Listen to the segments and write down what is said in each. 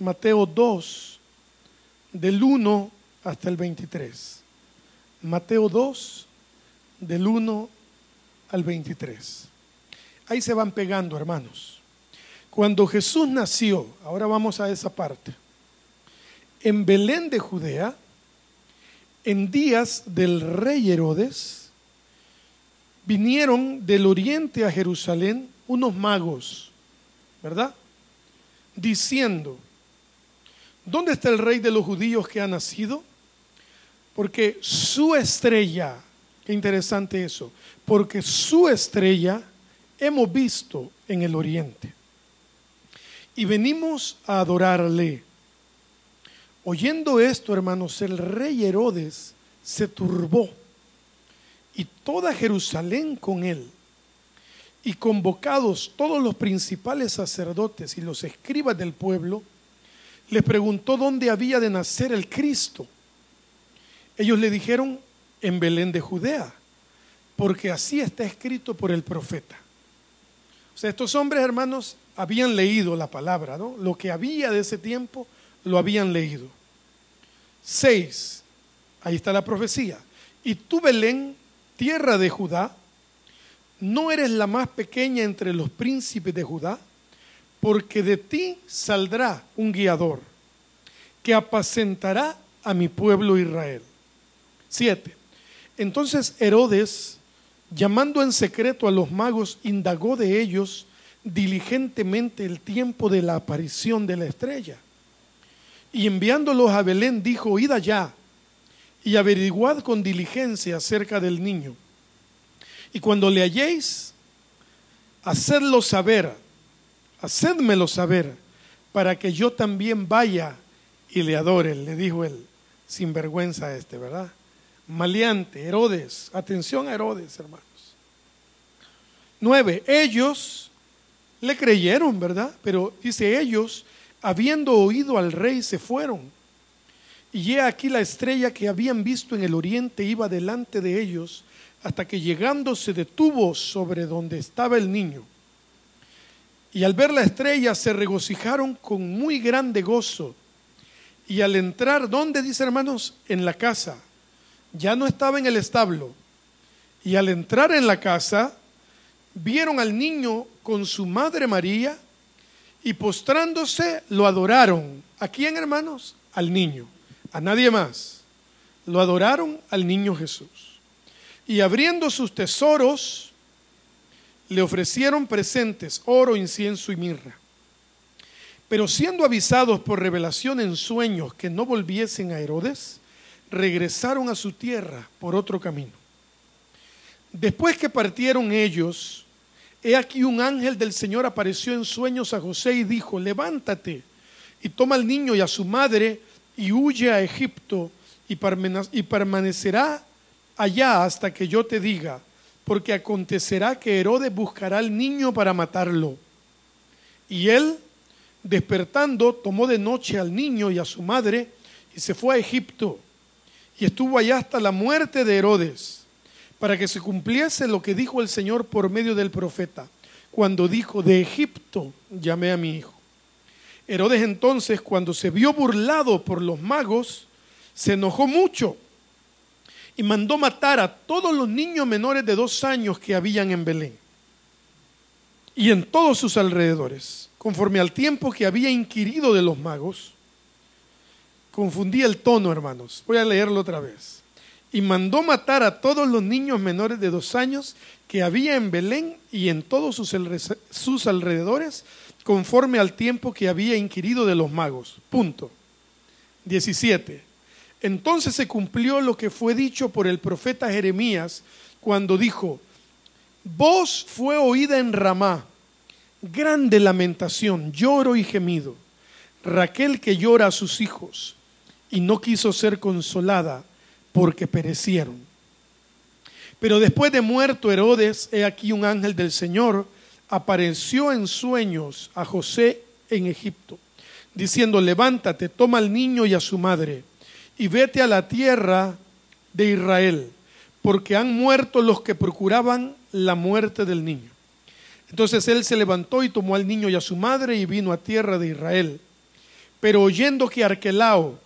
Mateo 2, del 1 hasta el 23. Mateo 2, del 1 al 23. Ahí se van pegando, hermanos. Cuando Jesús nació, ahora vamos a esa parte, en Belén de Judea, en días del rey Herodes, vinieron del oriente a Jerusalén unos magos, ¿verdad? Diciendo, ¿dónde está el rey de los judíos que ha nacido? Porque su estrella, qué interesante eso, porque su estrella hemos visto en el oriente. Y venimos a adorarle. Oyendo esto, hermanos, el rey Herodes se turbó y toda Jerusalén con él. Y convocados todos los principales sacerdotes y los escribas del pueblo, les preguntó dónde había de nacer el Cristo. Ellos le dijeron, en Belén de Judea, porque así está escrito por el profeta. O sea, estos hombres, hermanos, habían leído la palabra, ¿no? Lo que había de ese tiempo, lo habían leído. Seis, ahí está la profecía. Y tú, Belén, tierra de Judá, no eres la más pequeña entre los príncipes de Judá, porque de ti saldrá un guiador que apacentará a mi pueblo Israel. Siete. Entonces Herodes, llamando en secreto a los magos, indagó de ellos diligentemente el tiempo de la aparición de la estrella. Y enviándolos a Belén dijo, id allá y averiguad con diligencia acerca del niño. Y cuando le halléis, hacedlo saber, hacedmelo saber, para que yo también vaya y le adore, le dijo él, sin vergüenza este, ¿verdad? Maleante, Herodes, atención a Herodes, hermanos. Nueve, ellos le creyeron, ¿verdad? Pero dice ellos, habiendo oído al rey, se fueron. Y he aquí la estrella que habían visto en el oriente iba delante de ellos hasta que llegando se detuvo sobre donde estaba el niño. Y al ver la estrella se regocijaron con muy grande gozo. Y al entrar, ¿dónde dice hermanos? En la casa. Ya no estaba en el establo. Y al entrar en la casa, vieron al niño con su madre María y postrándose lo adoraron. ¿A quién, hermanos? Al niño a nadie más. Lo adoraron al niño Jesús. Y abriendo sus tesoros, le ofrecieron presentes, oro, incienso y mirra. Pero siendo avisados por revelación en sueños que no volviesen a Herodes, regresaron a su tierra por otro camino. Después que partieron ellos, he aquí un ángel del Señor apareció en sueños a José y dijo, levántate y toma al niño y a su madre y huye a Egipto y permanecerá allá hasta que yo te diga, porque acontecerá que Herodes buscará al niño para matarlo. Y él, despertando, tomó de noche al niño y a su madre y se fue a Egipto y estuvo allá hasta la muerte de Herodes, para que se cumpliese lo que dijo el Señor por medio del profeta, cuando dijo, de Egipto llamé a mi hijo. Herodes entonces, cuando se vio burlado por los magos, se enojó mucho y mandó matar a todos los niños menores de dos años que habían en Belén y en todos sus alrededores, conforme al tiempo que había inquirido de los magos. Confundí el tono, hermanos. Voy a leerlo otra vez. Y mandó matar a todos los niños menores de dos años que había en Belén y en todos sus, alrededores, conforme al tiempo que había inquirido de los magos. Punto. 17. Entonces se cumplió lo que fue dicho por el profeta Jeremías cuando dijo, voz fue oída en Ramá, grande lamentación, lloro y gemido. Raquel que llora a sus hijos y no quiso ser consolada porque perecieron. Pero después de muerto Herodes, he aquí un ángel del Señor apareció en sueños a José en Egipto, diciendo, levántate, toma al niño y a su madre, y vete a la tierra de Israel, porque han muerto los que procuraban la muerte del niño. Entonces él se levantó y tomó al niño y a su madre y vino a tierra de Israel. Pero oyendo que Arquelao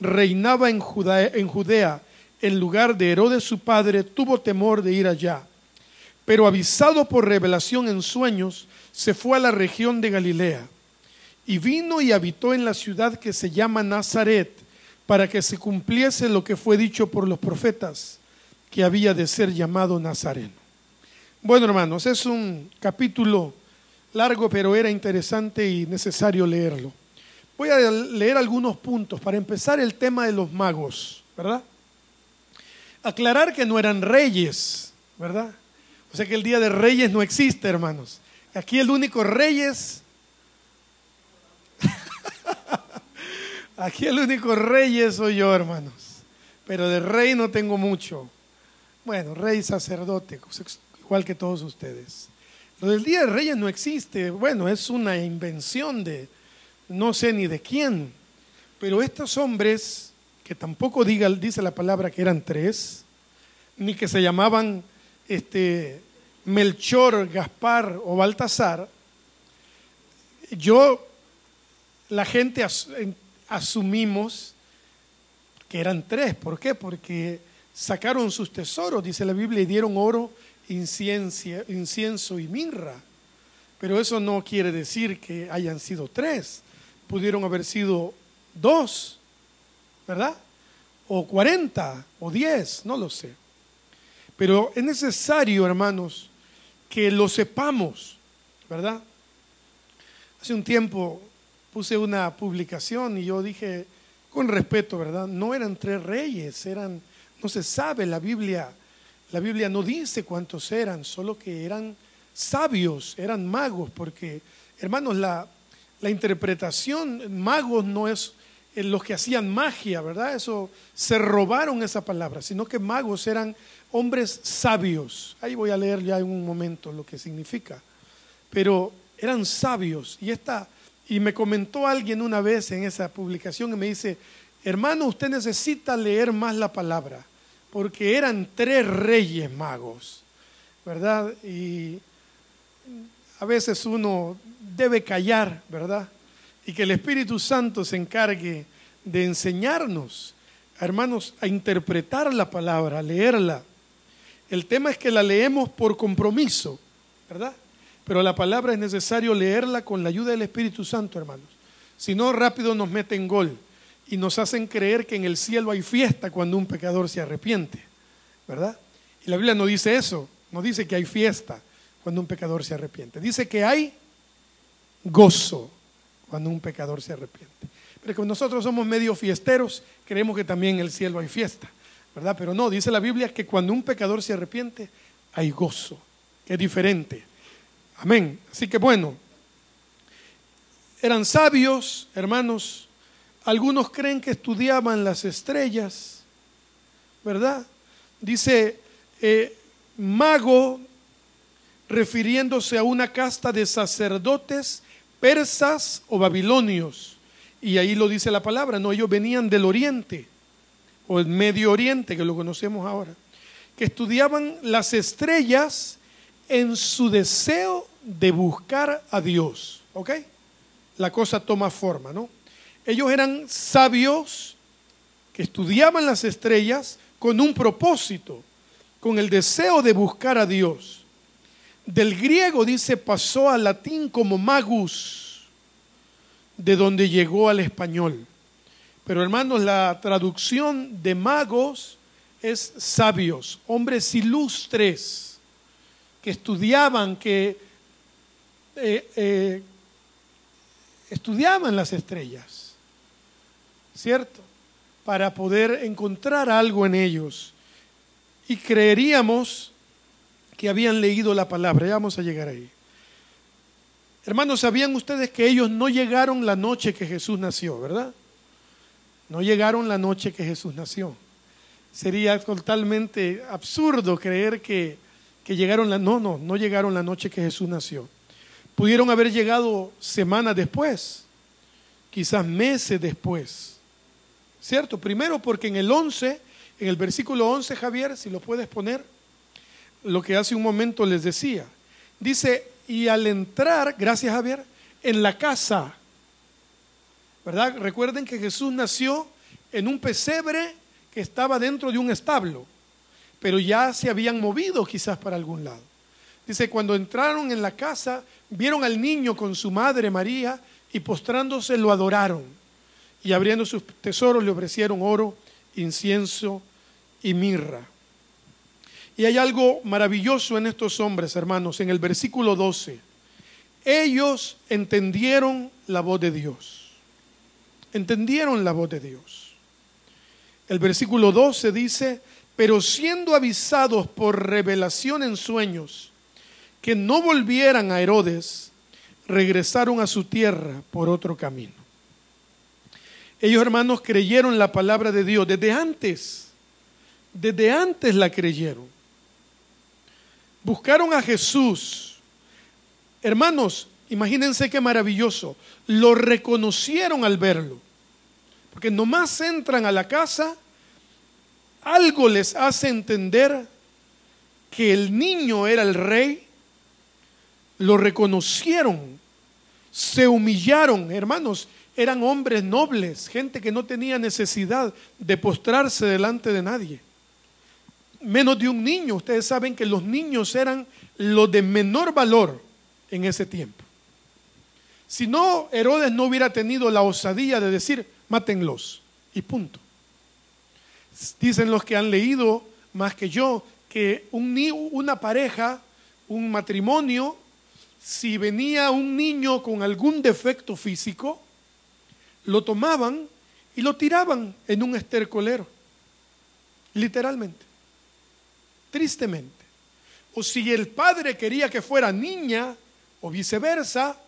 reinaba en Judea, en Judea en lugar de Herodes su padre, tuvo temor de ir allá. Pero avisado por revelación en sueños, se fue a la región de Galilea y vino y habitó en la ciudad que se llama Nazaret para que se cumpliese lo que fue dicho por los profetas, que había de ser llamado Nazareno. Bueno, hermanos, es un capítulo largo, pero era interesante y necesario leerlo. Voy a leer algunos puntos para empezar el tema de los magos, ¿verdad? Aclarar que no eran reyes, ¿verdad? O sea que el día de reyes no existe, hermanos. Aquí el único reyes Aquí el único rey soy yo, hermanos. Pero de rey no tengo mucho. Bueno, rey sacerdote, igual que todos ustedes. Lo del Día de Reyes no existe. Bueno, es una invención de no sé ni de quién. Pero estos hombres, que tampoco diga, dice la palabra que eran tres, ni que se llamaban este, Melchor, Gaspar o Baltasar, yo, la gente asumimos que eran tres. ¿Por qué? Porque sacaron sus tesoros, dice la Biblia, y dieron oro, incienso y mirra. Pero eso no quiere decir que hayan sido tres. Pudieron haber sido dos, ¿verdad? O cuarenta, o diez, no lo sé. Pero es necesario, hermanos, que lo sepamos, ¿verdad? Hace un tiempo puse una publicación y yo dije, con respeto, ¿verdad? No eran tres reyes, eran, no se sabe, la Biblia, la Biblia no dice cuántos eran, solo que eran sabios, eran magos, porque, hermanos, la, la interpretación, magos no es los que hacían magia, ¿verdad? Eso se robaron esa palabra, sino que magos eran hombres sabios. Ahí voy a leer ya en un momento lo que significa. Pero eran sabios y esta y me comentó alguien una vez en esa publicación y me dice, hermano, usted necesita leer más la palabra, porque eran tres reyes magos, ¿verdad? Y a veces uno debe callar, ¿verdad? Y que el Espíritu Santo se encargue de enseñarnos, hermanos, a interpretar la palabra, a leerla. El tema es que la leemos por compromiso, ¿verdad? Pero la palabra es necesario leerla con la ayuda del Espíritu Santo, hermanos. Si no, rápido nos meten gol y nos hacen creer que en el cielo hay fiesta cuando un pecador se arrepiente, ¿verdad? Y la Biblia no dice eso, no dice que hay fiesta cuando un pecador se arrepiente. Dice que hay gozo cuando un pecador se arrepiente. Pero como nosotros somos medio fiesteros, creemos que también en el cielo hay fiesta, ¿verdad? Pero no, dice la Biblia que cuando un pecador se arrepiente, hay gozo, que es diferente. Amén. Así que bueno, eran sabios, hermanos. Algunos creen que estudiaban las estrellas, ¿verdad? Dice eh, mago, refiriéndose a una casta de sacerdotes persas o babilonios. Y ahí lo dice la palabra, no, ellos venían del oriente o el medio oriente, que lo conocemos ahora, que estudiaban las estrellas en su deseo de buscar a Dios. ¿Ok? La cosa toma forma, ¿no? Ellos eran sabios que estudiaban las estrellas con un propósito, con el deseo de buscar a Dios. Del griego dice pasó al latín como magus, de donde llegó al español. Pero hermanos, la traducción de magos es sabios, hombres ilustres que estudiaban, que eh, eh, estudiaban las estrellas, ¿cierto? Para poder encontrar algo en ellos. Y creeríamos que habían leído la palabra. Ya vamos a llegar ahí. Hermanos, ¿sabían ustedes que ellos no llegaron la noche que Jesús nació, verdad? No llegaron la noche que Jesús nació. Sería totalmente absurdo creer que que llegaron la, no, no, no llegaron la noche que Jesús nació. Pudieron haber llegado semanas después, quizás meses después. ¿Cierto? Primero porque en el 11, en el versículo 11, Javier, si lo puedes poner, lo que hace un momento les decía. Dice, y al entrar, gracias Javier, en la casa, ¿verdad? Recuerden que Jesús nació en un pesebre que estaba dentro de un establo, pero ya se habían movido quizás para algún lado. Dice, cuando entraron en la casa, vieron al niño con su madre María y postrándose lo adoraron. Y abriendo sus tesoros le ofrecieron oro, incienso y mirra. Y hay algo maravilloso en estos hombres, hermanos, en el versículo 12. Ellos entendieron la voz de Dios. Entendieron la voz de Dios. El versículo 12 dice, pero siendo avisados por revelación en sueños que no volvieran a Herodes, regresaron a su tierra por otro camino. Ellos hermanos creyeron la palabra de Dios desde antes, desde antes la creyeron. Buscaron a Jesús. Hermanos, imagínense qué maravilloso. Lo reconocieron al verlo. Porque nomás entran a la casa, algo les hace entender que el niño era el rey, lo reconocieron, se humillaron, hermanos, eran hombres nobles, gente que no tenía necesidad de postrarse delante de nadie. Menos de un niño, ustedes saben que los niños eran los de menor valor en ese tiempo. Si no, Herodes no hubiera tenido la osadía de decir, mátenlos. Y punto. Dicen los que han leído más que yo que un, una pareja, un matrimonio, si venía un niño con algún defecto físico, lo tomaban y lo tiraban en un estercolero. Literalmente. Tristemente. O si el padre quería que fuera niña o viceversa,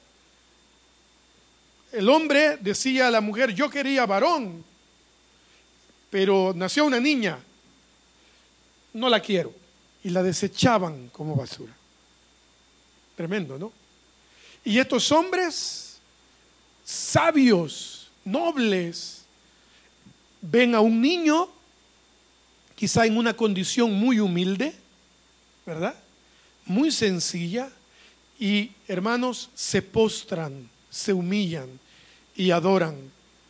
el hombre decía a la mujer, yo quería varón, pero nació una niña, no la quiero. Y la desechaban como basura. Tremendo, ¿no? Y estos hombres sabios, nobles, ven a un niño, quizá en una condición muy humilde, ¿verdad? Muy sencilla, y hermanos, se postran, se humillan y adoran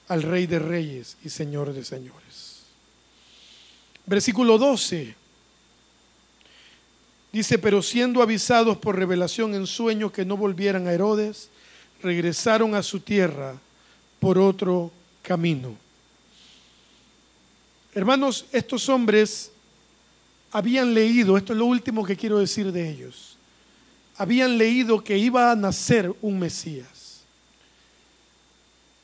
al Rey de Reyes y Señor de Señores. Versículo 12. Dice, pero siendo avisados por revelación en sueño que no volvieran a Herodes, regresaron a su tierra por otro camino. Hermanos, estos hombres habían leído, esto es lo último que quiero decir de ellos, habían leído que iba a nacer un Mesías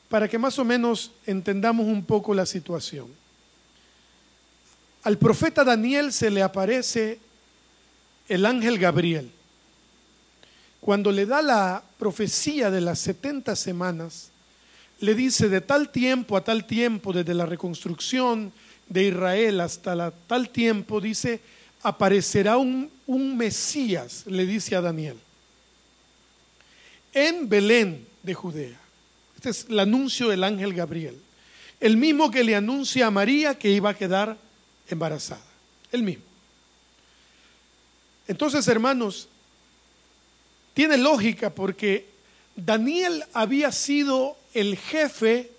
para que más o menos entendamos un poco la situación. Al profeta Daniel se le aparece el ángel Gabriel. Cuando le da la profecía de las 70 semanas, le dice de tal tiempo a tal tiempo, desde la reconstrucción de Israel hasta la, tal tiempo, dice, aparecerá un, un Mesías, le dice a Daniel, en Belén de Judea. Este es el anuncio del ángel Gabriel. El mismo que le anuncia a María que iba a quedar embarazada. El mismo. Entonces, hermanos, tiene lógica porque Daniel había sido el jefe,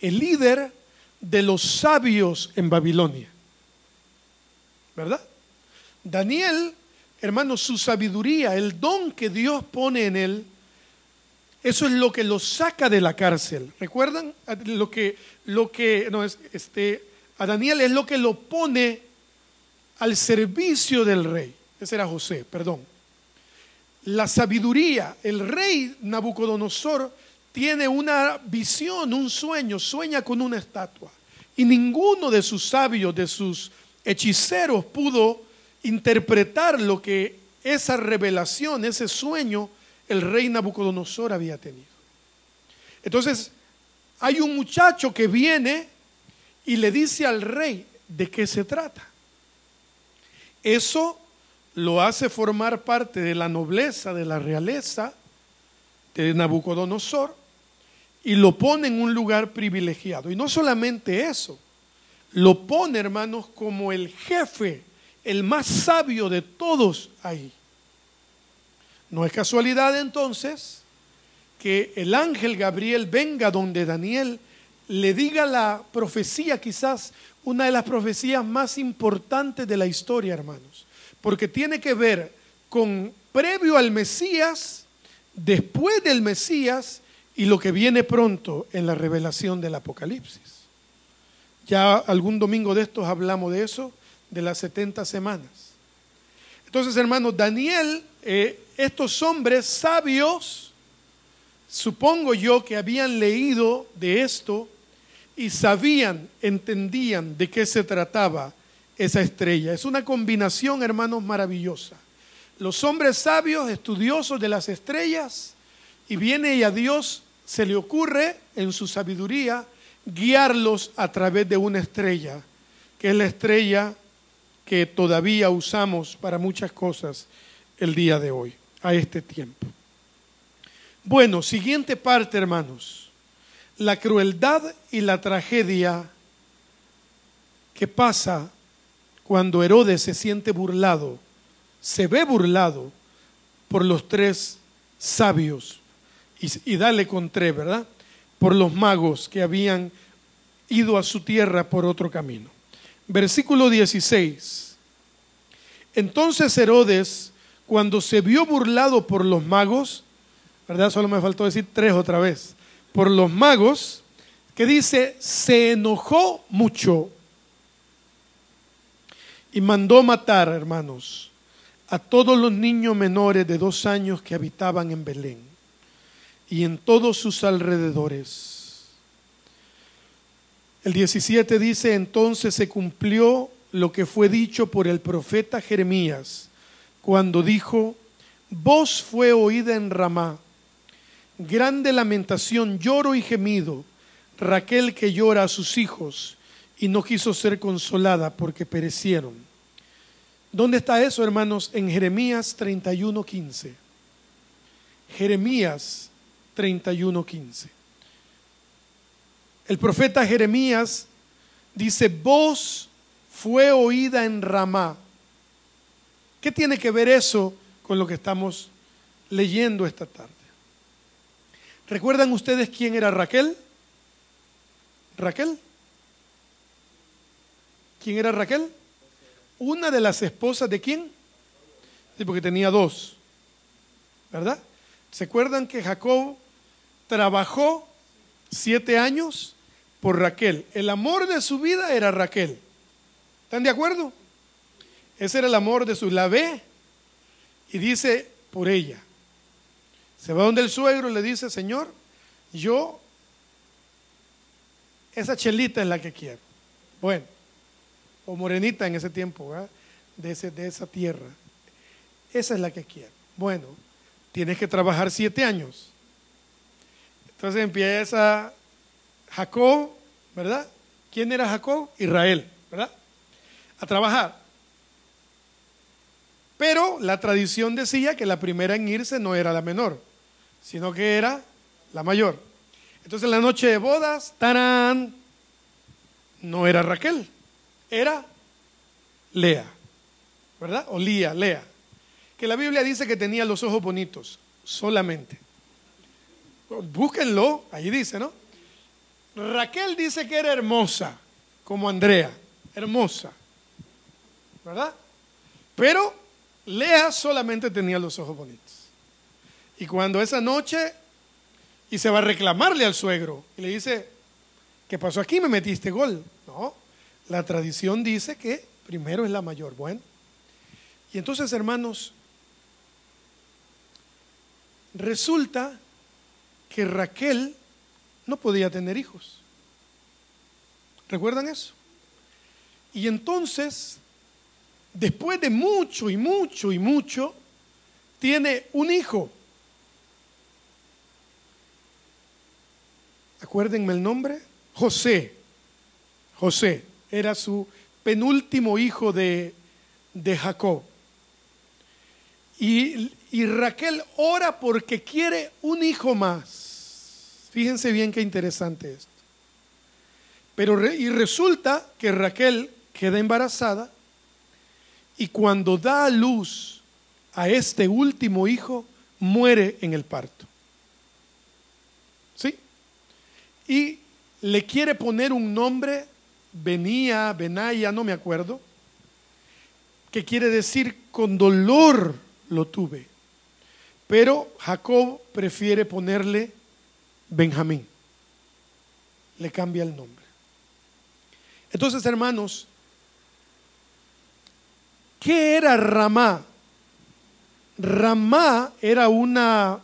el líder de los sabios en Babilonia. ¿Verdad? Daniel, hermanos, su sabiduría, el don que Dios pone en él, eso es lo que lo saca de la cárcel. ¿Recuerdan? Lo que, lo que, no, este, a Daniel es lo que lo pone al servicio del rey. Ese era José, perdón. La sabiduría, el rey Nabucodonosor tiene una visión, un sueño, sueña con una estatua. Y ninguno de sus sabios, de sus hechiceros pudo interpretar lo que esa revelación, ese sueño, el rey Nabucodonosor había tenido. Entonces, hay un muchacho que viene y le dice al rey de qué se trata. Eso lo hace formar parte de la nobleza, de la realeza de Nabucodonosor y lo pone en un lugar privilegiado. Y no solamente eso, lo pone, hermanos, como el jefe, el más sabio de todos ahí. No es casualidad entonces que el ángel Gabriel venga donde Daniel le diga la profecía, quizás una de las profecías más importantes de la historia, hermanos, porque tiene que ver con previo al Mesías, después del Mesías y lo que viene pronto en la revelación del Apocalipsis. Ya algún domingo de estos hablamos de eso, de las 70 semanas. Entonces, hermanos, Daniel, eh, estos hombres sabios, supongo yo que habían leído de esto y sabían, entendían de qué se trataba esa estrella. Es una combinación, hermanos, maravillosa. Los hombres sabios, estudiosos de las estrellas, y viene y a Dios se le ocurre en su sabiduría guiarlos a través de una estrella, que es la estrella que todavía usamos para muchas cosas el día de hoy, a este tiempo. Bueno, siguiente parte, hermanos. La crueldad y la tragedia que pasa cuando Herodes se siente burlado, se ve burlado por los tres sabios, y, dale con tres, ¿verdad? por los magos que habían ido a su tierra por otro camino. Versículo 16. Entonces Herodes, cuando se vio burlado por los magos, ¿verdad? Solo me faltó decir tres otra vez, por los magos, que dice, se enojó mucho y mandó matar, hermanos, a todos los niños menores de dos años que habitaban en Belén y en todos sus alrededores. El 17 dice, entonces se cumplió lo que fue dicho por el profeta Jeremías, cuando dijo, voz fue oída en Ramá, grande lamentación, lloro y gemido, Raquel que llora a sus hijos y no quiso ser consolada porque perecieron. ¿Dónde está eso, hermanos? En Jeremías 31:15. Jeremías 31:15. El profeta Jeremías dice, voz fue oída en Ramá. ¿Qué tiene que ver eso con lo que estamos leyendo esta tarde? ¿Recuerdan ustedes quién era Raquel? Raquel. ¿Quién era Raquel? Una de las esposas de quién? Sí, porque tenía dos. ¿Verdad? ¿Se acuerdan que Jacob trabajó siete años por Raquel? El amor de su vida era Raquel. ¿Están de acuerdo? Ese era el amor de su. La ve y dice por ella. Se va donde el suegro le dice, Señor, yo, esa chelita es la que quiero. Bueno, o morenita en ese tiempo, De, ese, de esa tierra. Esa es la que quiero. Bueno, tienes que trabajar siete años. Entonces empieza Jacob, ¿verdad? ¿Quién era Jacob? Israel, ¿verdad? A trabajar. Pero la tradición decía que la primera en irse no era la menor, sino que era la mayor. Entonces en la noche de bodas, ¡tarán! No era Raquel, era Lea, ¿verdad? O Lía, Lea que la Biblia dice que tenía los ojos bonitos, solamente. Búsquenlo, ahí dice, ¿no? Raquel dice que era hermosa, como Andrea, hermosa, ¿verdad? Pero Lea solamente tenía los ojos bonitos. Y cuando esa noche, y se va a reclamarle al suegro, y le dice, ¿qué pasó aquí? Me metiste gol. No, la tradición dice que primero es la mayor. Bueno, y entonces, hermanos, Resulta que Raquel no podía tener hijos. ¿Recuerdan eso? Y entonces, después de mucho y mucho y mucho, tiene un hijo. Acuérdenme el nombre. José. José era su penúltimo hijo de, de Jacob. Y, Raquel ora porque quiere un hijo más. Fíjense bien qué interesante esto. Pero y resulta que Raquel queda embarazada y cuando da a luz a este último hijo, muere en el parto. ¿Sí? Y le quiere poner un nombre, venía, Benaya, no me acuerdo, que quiere decir con dolor lo tuve. Pero Jacob prefiere ponerle Benjamín. Le cambia el nombre. Entonces, hermanos, ¿qué era Ramá? Ramá era una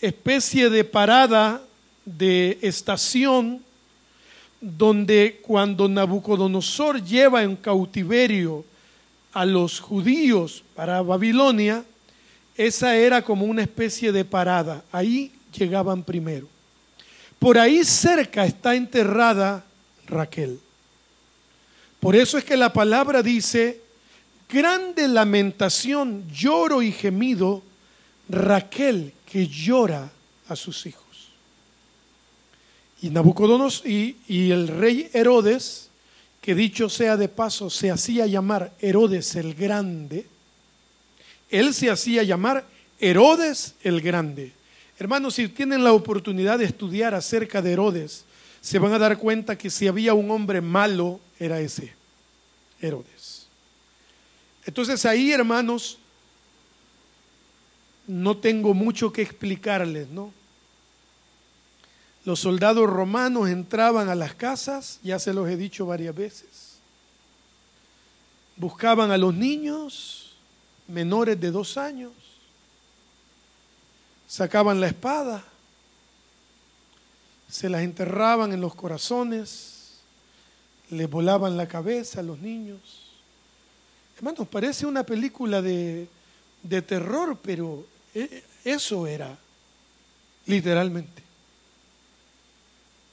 especie de parada de estación donde cuando Nabucodonosor lleva en cautiverio a los judíos para Babilonia, esa era como una especie de parada. Ahí llegaban primero. Por ahí cerca está enterrada Raquel. Por eso es que la palabra dice, grande lamentación, lloro y gemido, Raquel que llora a sus hijos. Y Nabucodonosor y, y el rey Herodes, que dicho sea de paso, se hacía llamar Herodes el Grande, él se hacía llamar Herodes el Grande. Hermanos, si tienen la oportunidad de estudiar acerca de Herodes, se van a dar cuenta que si había un hombre malo, era ese, Herodes. Entonces ahí, hermanos, no tengo mucho que explicarles, ¿no? Los soldados romanos entraban a las casas, ya se los he dicho varias veces, buscaban a los niños, menores de dos años, sacaban la espada, se las enterraban en los corazones, les volaban la cabeza a los niños. Hermanos, parece una película de, de terror, pero e, eso era, literalmente.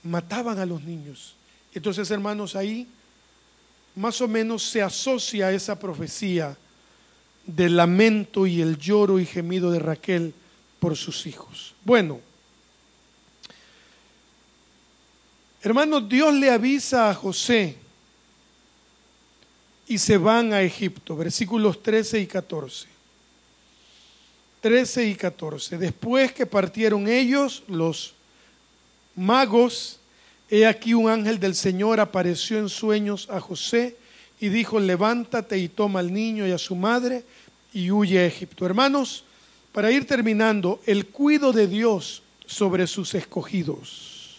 Mataban a los niños. Entonces, hermanos, ahí más o menos se asocia esa profecía del lamento y el lloro y gemido de Raquel por sus hijos. Bueno, hermanos, Dios le avisa a José y se van a Egipto, versículos 13 y 14. 13 y 14. Después que partieron ellos, los magos, he aquí un ángel del Señor apareció en sueños a José y dijo, levántate y toma al niño y a su madre y huye a Egipto. Hermanos, para ir terminando, el cuido de Dios sobre sus escogidos.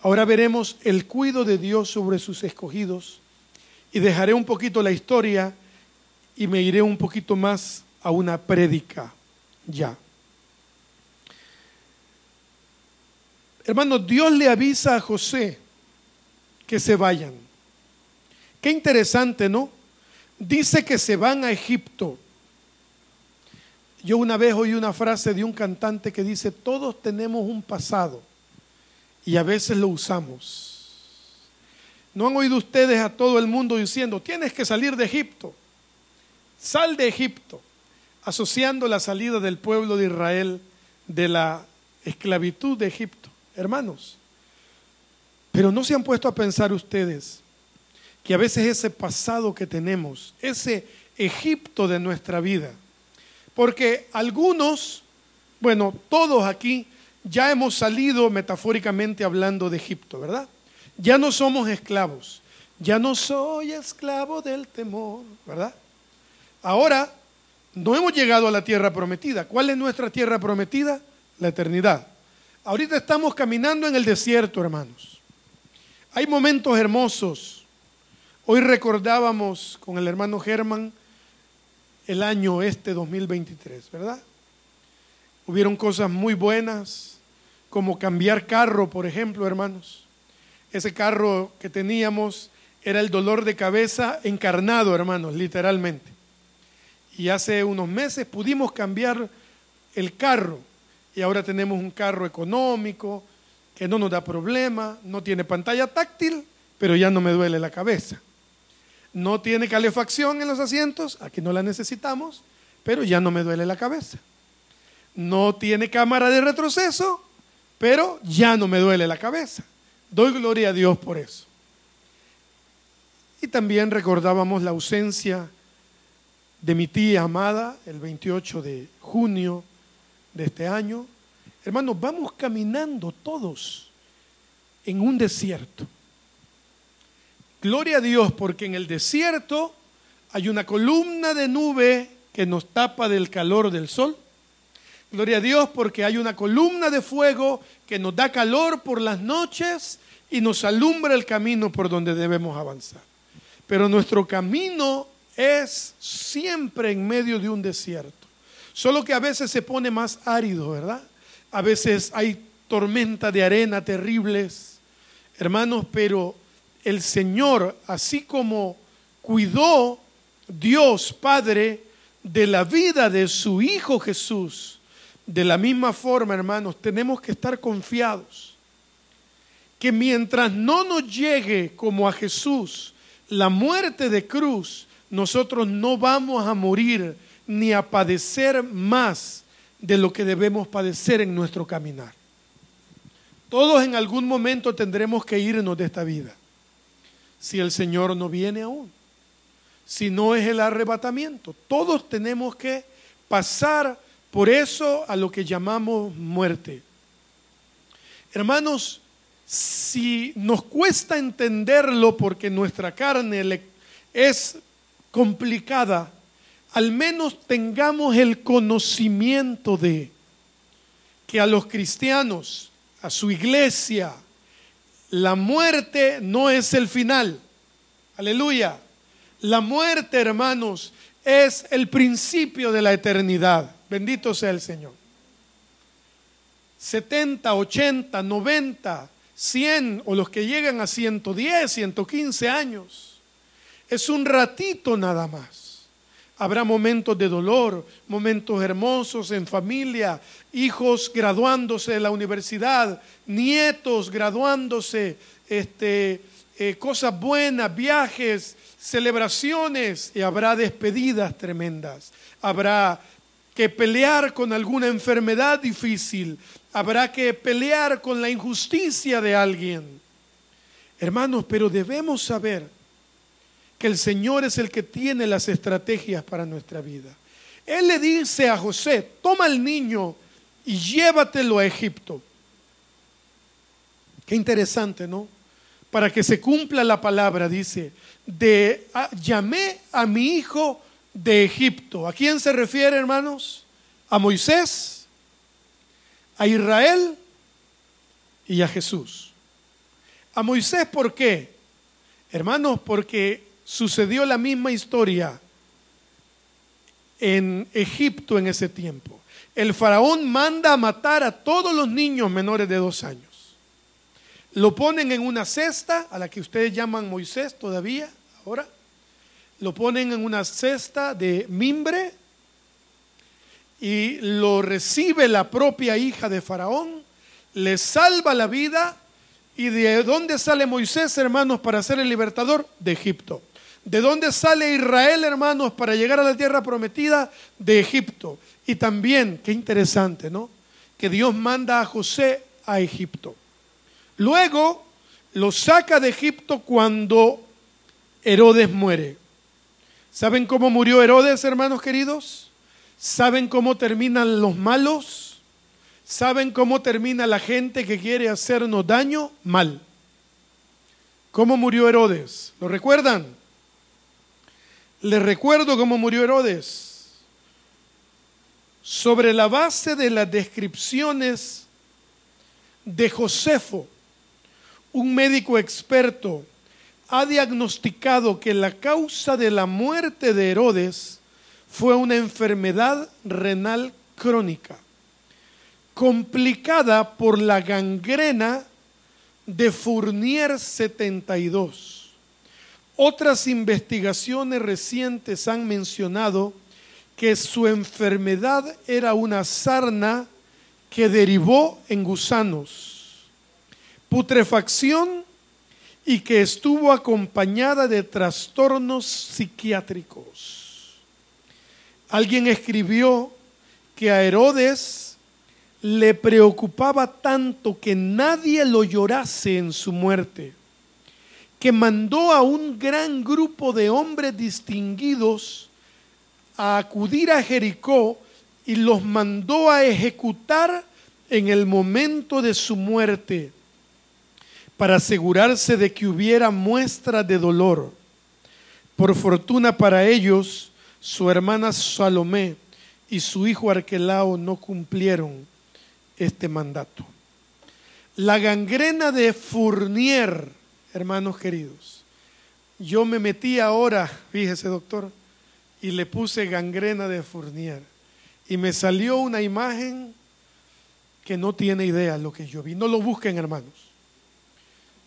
Ahora veremos el cuido de Dios sobre sus escogidos y dejaré un poquito la historia y me iré un poquito más a una prédica ya. Hermanos, Dios le avisa a José que se vayan. Qué interesante, ¿no? Dice que se van a Egipto. Yo una vez oí una frase de un cantante que dice, todos tenemos un pasado y a veces lo usamos. ¿No han oído ustedes a todo el mundo diciendo, tienes que salir de Egipto? Sal de Egipto, asociando la salida del pueblo de Israel de la esclavitud de Egipto. Hermanos, pero no se han puesto a pensar ustedes que a veces ese pasado que tenemos, ese Egipto de nuestra vida, porque algunos, bueno, todos aquí ya hemos salido metafóricamente hablando de Egipto, ¿verdad? Ya no somos esclavos, ya no soy esclavo del temor, ¿verdad? Ahora no hemos llegado a la tierra prometida. ¿Cuál es nuestra tierra prometida? La eternidad. Ahorita estamos caminando en el desierto, hermanos. Hay momentos hermosos Hoy recordábamos con el hermano Germán el año este 2023, ¿verdad? Hubieron cosas muy buenas, como cambiar carro, por ejemplo, hermanos. Ese carro que teníamos era el dolor de cabeza encarnado, hermanos, literalmente. Y hace unos meses pudimos cambiar el carro y ahora tenemos un carro económico que no nos da problema, no tiene pantalla táctil, pero ya no me duele la cabeza. No tiene calefacción en los asientos, aquí no la necesitamos, pero ya no me duele la cabeza. No tiene cámara de retroceso, pero ya no me duele la cabeza. Doy gloria a Dios por eso. Y también recordábamos la ausencia de mi tía amada el 28 de junio de este año. Hermanos, vamos caminando todos en un desierto. Gloria a Dios porque en el desierto hay una columna de nube que nos tapa del calor del sol. Gloria a Dios porque hay una columna de fuego que nos da calor por las noches y nos alumbra el camino por donde debemos avanzar. Pero nuestro camino es siempre en medio de un desierto. Solo que a veces se pone más árido, ¿verdad? A veces hay tormentas de arena terribles, hermanos, pero el Señor, así como cuidó Dios Padre de la vida de su Hijo Jesús, de la misma forma, hermanos, tenemos que estar confiados que mientras no nos llegue como a Jesús la muerte de cruz, nosotros no vamos a morir ni a padecer más de lo que debemos padecer en nuestro caminar. Todos en algún momento tendremos que irnos de esta vida, si el Señor no viene aún, si no es el arrebatamiento. Todos tenemos que pasar por eso a lo que llamamos muerte. Hermanos, si nos cuesta entenderlo porque nuestra carne es complicada, al menos tengamos el conocimiento de que a los cristianos, a su iglesia, la muerte no es el final. Aleluya. La muerte, hermanos, es el principio de la eternidad. Bendito sea el Señor. 70, 80, 90, 100 o los que llegan a 110, 115 años. Es un ratito nada más. Habrá momentos de dolor, momentos hermosos en familia, hijos graduándose de la universidad, nietos graduándose, este, eh, cosas buenas, viajes, celebraciones y habrá despedidas tremendas. Habrá que pelear con alguna enfermedad difícil, habrá que pelear con la injusticia de alguien. Hermanos, pero debemos saber que el Señor es el que tiene las estrategias para nuestra vida. Él le dice a José, toma al niño y llévatelo a Egipto. Qué interesante, ¿no? Para que se cumpla la palabra, dice, llamé a mi hijo de Egipto. ¿A quién se refiere, hermanos? A Moisés, a Israel y a Jesús. A Moisés, ¿por qué? Hermanos, porque sucedió la misma historia en Egipto en ese tiempo. El faraón manda a matar a todos los niños menores de dos años. Lo ponen en una cesta, a la que ustedes llaman Moisés todavía, ahora. Lo ponen en una cesta de mimbre y lo recibe la propia hija de Faraón, le salva la vida. ¿Y de dónde sale Moisés, hermanos, para ser el libertador? De Egipto. ¿De dónde sale Israel, hermanos, para llegar a la tierra prometida? De Egipto. Y también, qué interesante, ¿no? Que Dios manda a José a Egipto. Luego lo saca de Egipto cuando Herodes muere. ¿Saben cómo murió Herodes, hermanos queridos? ¿Saben cómo terminan los malos? ¿Saben cómo termina la gente que quiere hacernos daño? Mal. ¿Cómo murió Herodes? ¿Lo recuerdan? Les recuerdo cómo murió Herodes. Sobre la base de las descripciones de Josefo, un médico experto ha diagnosticado que la causa de la muerte de Herodes fue una enfermedad renal crónica, complicada por la gangrena de Fournier 72 otras investigaciones recientes han mencionado que su enfermedad era una sarna que derivó en gusanos, putrefacción y que estuvo acompañada de trastornos psiquiátricos. Alguien escribió que a Herodes le preocupaba tanto que nadie lo llorase en su muerte que mandó a un gran grupo de hombres distinguidos a acudir a Jericó y los mandó a ejecutar en el momento de su muerte para asegurarse de que hubiera muestra de dolor. Por fortuna para ellos, su hermana Salomé y su hijo Arquelao no cumplieron este mandato. La gangrena de Fournier, hermanos queridos. Yo me metí ahora, fíjese doctor, y le puse gangrena de Fournier. Y me salió una imagen que no tiene idea lo que yo vi. No lo busquen, hermanos.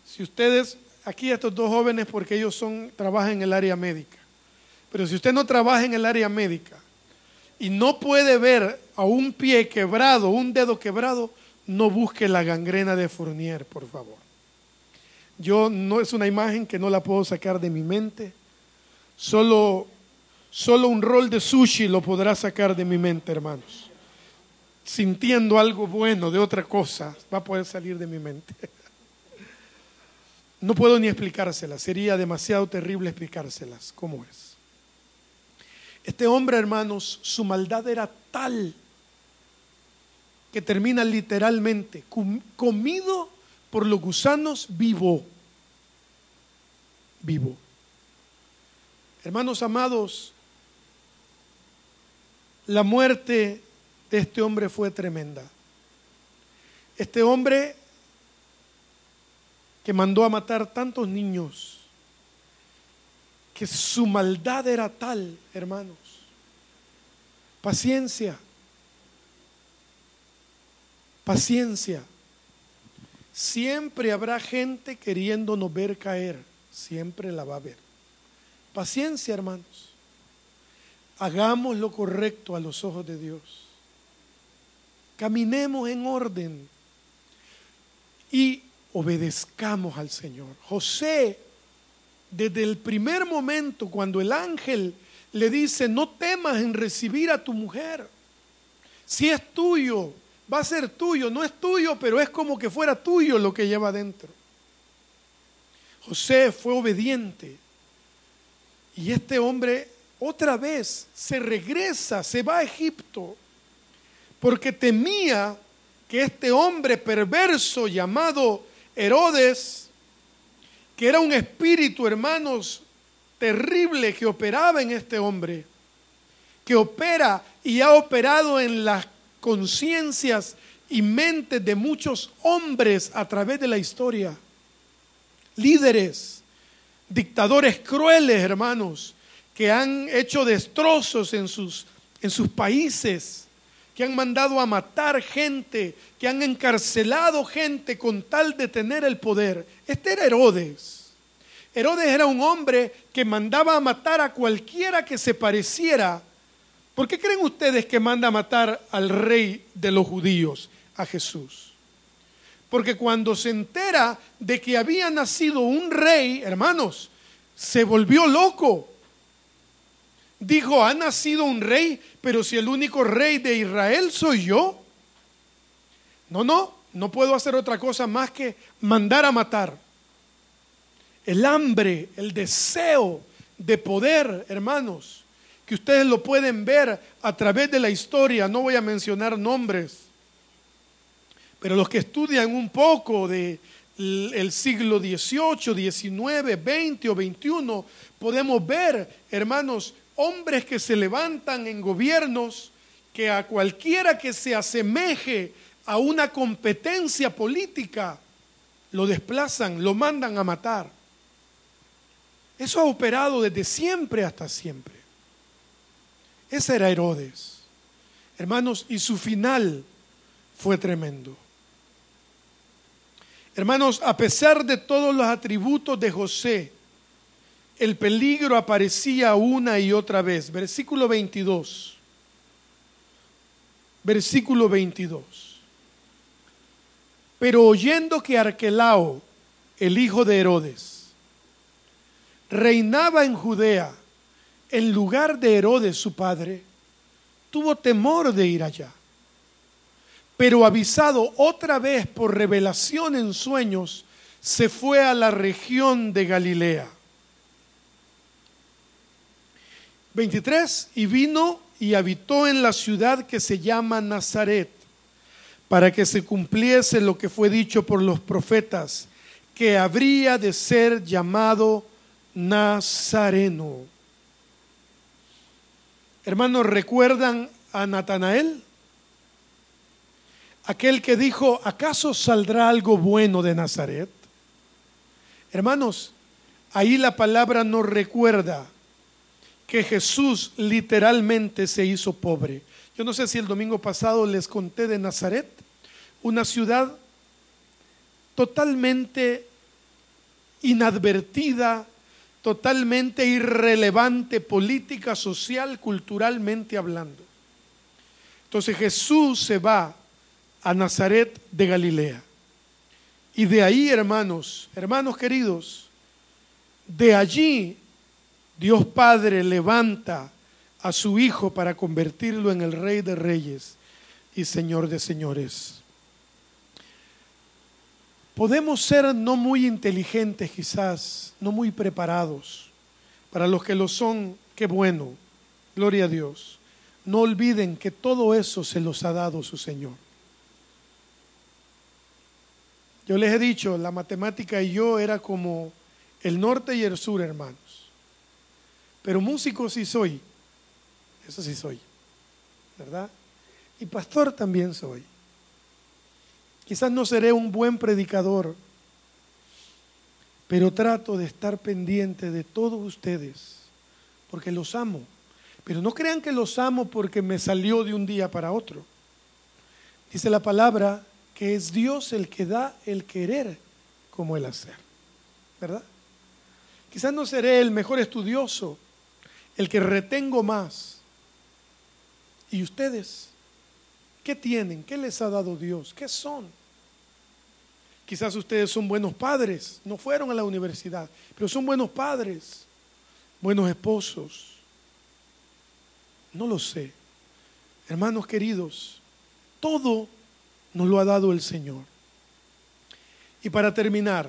Si ustedes, aquí estos dos jóvenes, porque ellos son, trabajan en el área médica. Pero si usted no trabaja en el área médica y no puede ver a un pie quebrado, un dedo quebrado, no busque la gangrena de Fournier, por favor. Yo no es una imagen que no la puedo sacar de mi mente. Solo, solo un rol de sushi lo podrá sacar de mi mente, hermanos. Sintiendo algo bueno de otra cosa, va a poder salir de mi mente. No puedo ni explicárselas, sería demasiado terrible explicárselas cómo es. Este hombre, hermanos, su maldad era tal que termina literalmente comido por los gusanos vivo. Vivo. Hermanos amados, la muerte de este hombre fue tremenda. Este hombre que mandó a matar tantos niños, que su maldad era tal, hermanos. Paciencia. Paciencia. Siempre habrá gente queriéndonos ver caer. Siempre la va a ver. Paciencia, hermanos. Hagamos lo correcto a los ojos de Dios. Caminemos en orden y obedezcamos al Señor. José desde el primer momento cuando el ángel le dice, no temas en recibir a tu mujer. Si es tuyo, va a ser tuyo. No es tuyo, pero es como que fuera tuyo lo que lleva dentro. José fue obediente. Y este hombre otra vez se regresa, se va a Egipto, porque temía que este hombre perverso llamado Herodes que era un espíritu, hermanos, terrible que operaba en este hombre, que opera y ha operado en las conciencias y mentes de muchos hombres a través de la historia. Líderes, dictadores crueles, hermanos, que han hecho destrozos en sus, en sus países que han mandado a matar gente, que han encarcelado gente con tal de tener el poder. Este era Herodes. Herodes era un hombre que mandaba a matar a cualquiera que se pareciera. ¿Por qué creen ustedes que manda a matar al rey de los judíos, a Jesús? Porque cuando se entera de que había nacido un rey, hermanos, se volvió loco Dijo, ha nacido un rey, pero si el único rey de Israel soy yo. No, no, no puedo hacer otra cosa más que mandar a matar. El hambre, el deseo de poder, hermanos, que ustedes lo pueden ver a través de la historia, no voy a mencionar nombres, pero los que estudian un poco de el siglo XVIII, XIX, XX o XXI, podemos ver, hermanos, hombres que se levantan en gobiernos que a cualquiera que se asemeje a una competencia política, lo desplazan, lo mandan a matar. Eso ha operado desde siempre hasta siempre. Ese era Herodes. Hermanos, y su final fue tremendo. Hermanos, a pesar de todos los atributos de José, el peligro aparecía una y otra vez. Versículo 22. Versículo 22. Pero oyendo que Arquelao, el hijo de Herodes, reinaba en Judea en lugar de Herodes su padre, tuvo temor de ir allá. Pero avisado otra vez por revelación en sueños, se fue a la región de Galilea 23, y vino y habitó en la ciudad que se llama Nazaret, para que se cumpliese lo que fue dicho por los profetas, que habría de ser llamado Nazareno. Hermanos, ¿recuerdan a Natanael? Aquel que dijo, ¿acaso saldrá algo bueno de Nazaret? Hermanos, ahí la palabra nos recuerda que Jesús literalmente se hizo pobre. Yo no sé si el domingo pasado les conté de Nazaret, una ciudad totalmente inadvertida, totalmente irrelevante política, social, culturalmente hablando. Entonces Jesús se va a Nazaret de Galilea. Y de ahí, hermanos, hermanos queridos, de allí Dios Padre levanta a su Hijo para convertirlo en el Rey de Reyes y Señor de Señores. Podemos ser no muy inteligentes quizás, no muy preparados. Para los que lo son, qué bueno, gloria a Dios. No olviden que todo eso se los ha dado su Señor. Yo les he dicho, la matemática y yo era como el norte y el sur, hermanos. Pero músico sí soy, eso sí soy, ¿verdad? Y pastor también soy. Quizás no seré un buen predicador, pero trato de estar pendiente de todos ustedes, porque los amo. Pero no crean que los amo porque me salió de un día para otro. Dice la palabra que es Dios el que da el querer como el hacer. ¿Verdad? Quizás no seré el mejor estudioso, el que retengo más. ¿Y ustedes? ¿Qué tienen? ¿Qué les ha dado Dios? ¿Qué son? Quizás ustedes son buenos padres, no fueron a la universidad, pero son buenos padres, buenos esposos. No lo sé. Hermanos queridos, todo nos lo ha dado el Señor. Y para terminar,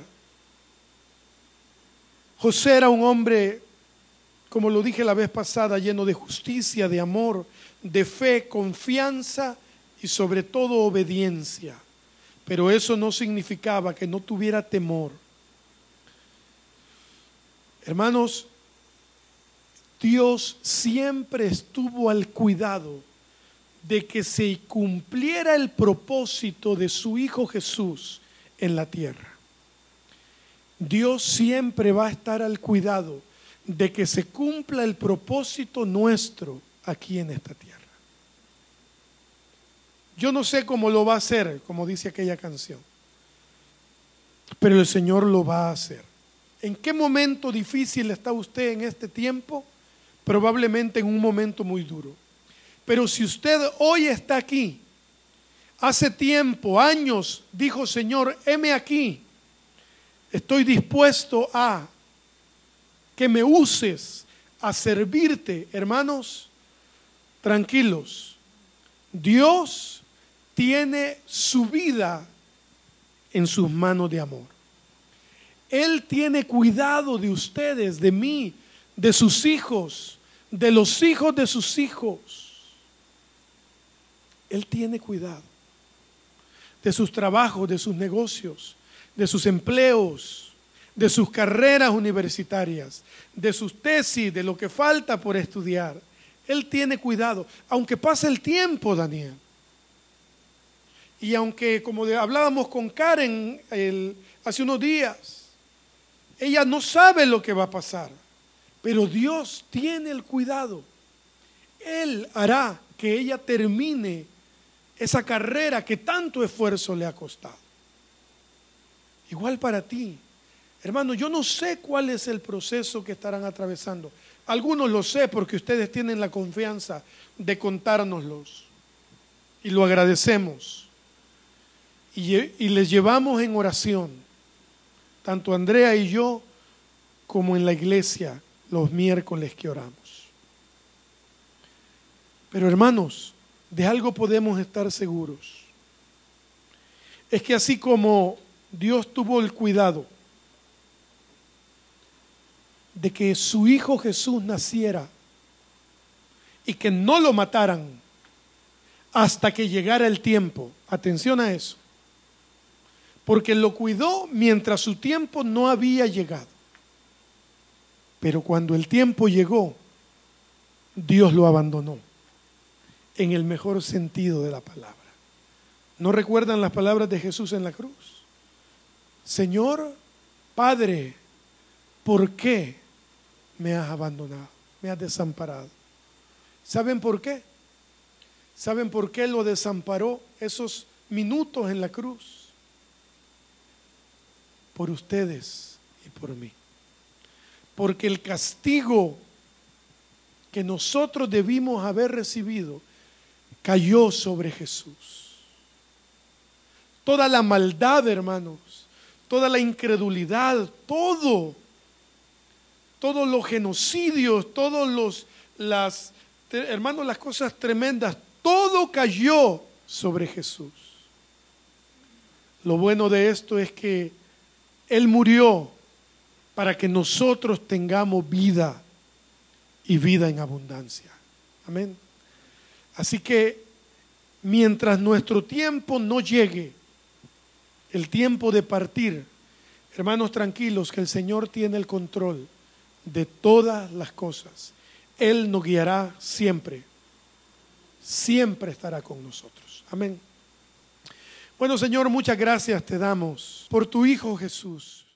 José era un hombre, como lo dije la vez pasada, lleno de justicia, de amor, de fe, confianza y sobre todo obediencia. Pero eso no significaba que no tuviera temor. Hermanos, Dios siempre estuvo al cuidado de que se cumpliera el propósito de su Hijo Jesús en la tierra. Dios siempre va a estar al cuidado de que se cumpla el propósito nuestro aquí en esta tierra. Yo no sé cómo lo va a hacer, como dice aquella canción, pero el Señor lo va a hacer. ¿En qué momento difícil está usted en este tiempo? Probablemente en un momento muy duro. Pero si usted hoy está aquí, hace tiempo, años, dijo Señor, heme aquí, estoy dispuesto a que me uses a servirte, hermanos, tranquilos. Dios tiene su vida en sus manos de amor. Él tiene cuidado de ustedes, de mí, de sus hijos, de los hijos de sus hijos. Él tiene cuidado de sus trabajos, de sus negocios, de sus empleos, de sus carreras universitarias, de sus tesis, de lo que falta por estudiar. Él tiene cuidado, aunque pase el tiempo, Daniel. Y aunque, como hablábamos con Karen hace unos días, ella no sabe lo que va a pasar, pero Dios tiene el cuidado. Él hará que ella termine esa carrera que tanto esfuerzo le ha costado. Igual para ti. Hermano, yo no sé cuál es el proceso que estarán atravesando. Algunos lo sé porque ustedes tienen la confianza de contárnoslos. Y lo agradecemos. Y, les llevamos en oración, tanto Andrea y yo, como en la iglesia los miércoles que oramos. Pero hermanos, de algo podemos estar seguros. Es que así como Dios tuvo el cuidado de que su Hijo Jesús naciera y que no lo mataran, hasta que llegara el tiempo. Atención a eso. Porque lo cuidó mientras su tiempo no había llegado. Pero cuando el tiempo llegó, Dios lo abandonó. En el mejor sentido de la palabra. ¿No recuerdan las palabras de Jesús en la cruz? Señor, Padre, ¿por qué me has abandonado? Me has desamparado. ¿Saben por qué? ¿Saben por qué lo desamparó esos minutos en la cruz? Por ustedes y por mí. Porque el castigo que nosotros debimos haber recibido cayó sobre Jesús. Toda la maldad, hermanos, toda la incredulidad, todo, todos los genocidios, todos los, las, hermanos, las cosas tremendas, todo cayó sobre Jesús. Lo bueno de esto es que Él murió para que nosotros tengamos vida y vida en abundancia. Amén. Así que mientras nuestro tiempo no llegue, el tiempo de partir, hermanos tranquilos, que el Señor tiene el control de todas las cosas. Él nos guiará siempre, siempre estará con nosotros. Amén. Bueno, Señor, muchas gracias te damos por tu Hijo Jesús.